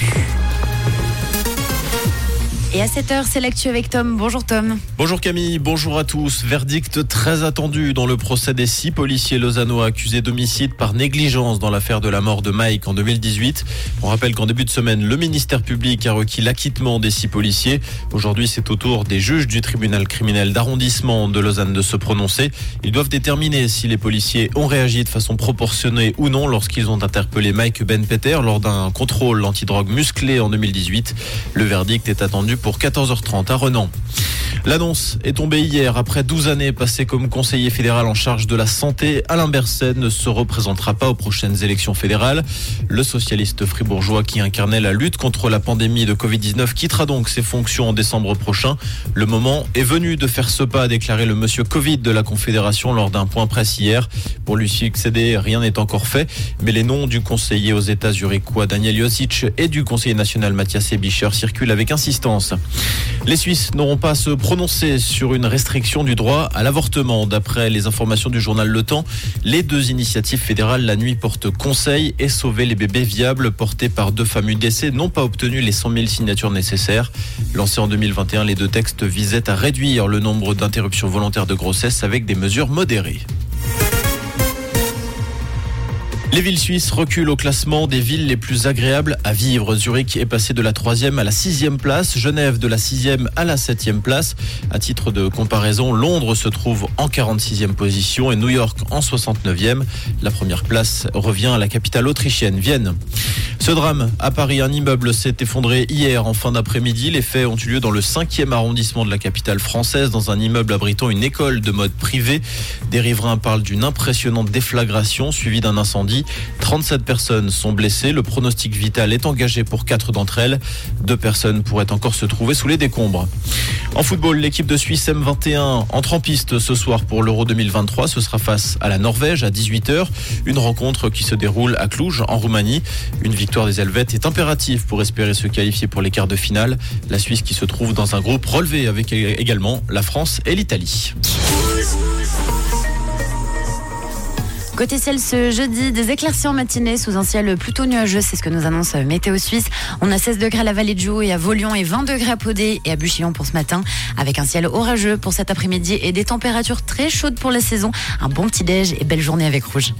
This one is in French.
Bush. Et à 7h, c'est l'actu avec Tom. Bonjour Tom. Bonjour Camille, bonjour à tous. Verdict très attendu dans le procès des six policiers lausannois accusés d'homicide par négligence dans l'affaire de la mort de Mike en 2018. On rappelle qu'en début de semaine, le ministère public a requis l'acquittement des six policiers. Aujourd'hui, c'est au tour des juges du tribunal criminel d'arrondissement de Lausanne de se prononcer. Ils doivent déterminer si les policiers ont réagi de façon proportionnée ou non lorsqu'ils ont interpellé Mike Ben Peter lors d'un contrôle antidrogue musclé en 2018. Le verdict est attendu pour 14h30 à Renan. L'annonce est tombée hier après 12 années passées comme conseiller fédéral en charge de la santé. Alain Berset ne se représentera pas aux prochaines élections fédérales. Le socialiste fribourgeois qui incarnait la lutte contre la pandémie de Covid-19 quittera donc ses fonctions en décembre prochain. Le moment est venu de faire ce pas, a déclaré le monsieur Covid de la Confédération lors d'un point presse hier. Pour lui succéder, rien n'est encore fait, mais les noms du conseiller aux États zurichois Daniel Josic et du conseiller national Mathias Ebischer circulent avec insistance. Les Suisses n'auront pas à se prononcer sur une restriction du droit à l'avortement. D'après les informations du journal Le Temps, les deux initiatives fédérales la nuit portent conseil et sauver les bébés viables portés par deux femmes UDC n'ont pas obtenu les 100 000 signatures nécessaires. Lancés en 2021, les deux textes visaient à réduire le nombre d'interruptions volontaires de grossesse avec des mesures modérées. Les villes suisses reculent au classement des villes les plus agréables à vivre. Zurich est passé de la troisième à la sixième place, Genève de la sixième à la septième place. À titre de comparaison, Londres se trouve en 46e position et New York en 69e. La première place revient à la capitale autrichienne, Vienne. Ce drame à Paris, un immeuble s'est effondré hier en fin d'après-midi. Les faits ont eu lieu dans le 5e arrondissement de la capitale française, dans un immeuble abritant une école de mode privé. Des riverains parlent d'une impressionnante déflagration suivie d'un incendie. 37 personnes sont blessées. Le pronostic vital est engagé pour quatre d'entre elles. Deux personnes pourraient encore se trouver sous les décombres. En football, l'équipe de Suisse M21 entre en piste ce soir pour l'Euro 2023. Ce sera face à la Norvège à 18h. Une rencontre qui se déroule à Cluj, en Roumanie. Une victoire des Helvètes est impérative pour espérer se qualifier pour les quarts de finale. La Suisse qui se trouve dans un groupe relevé avec également la France et l'Italie. Côté ciel ce jeudi, des éclaircies en matinée sous un ciel plutôt nuageux, c'est ce que nous annonce Météo Suisse. On a 16 degrés à la vallée de Joux et à Volion et 20 degrés à Podé et à Buchillon pour ce matin, avec un ciel orageux pour cet après-midi et des températures très chaudes pour la saison. Un bon petit déj et belle journée avec Rouge.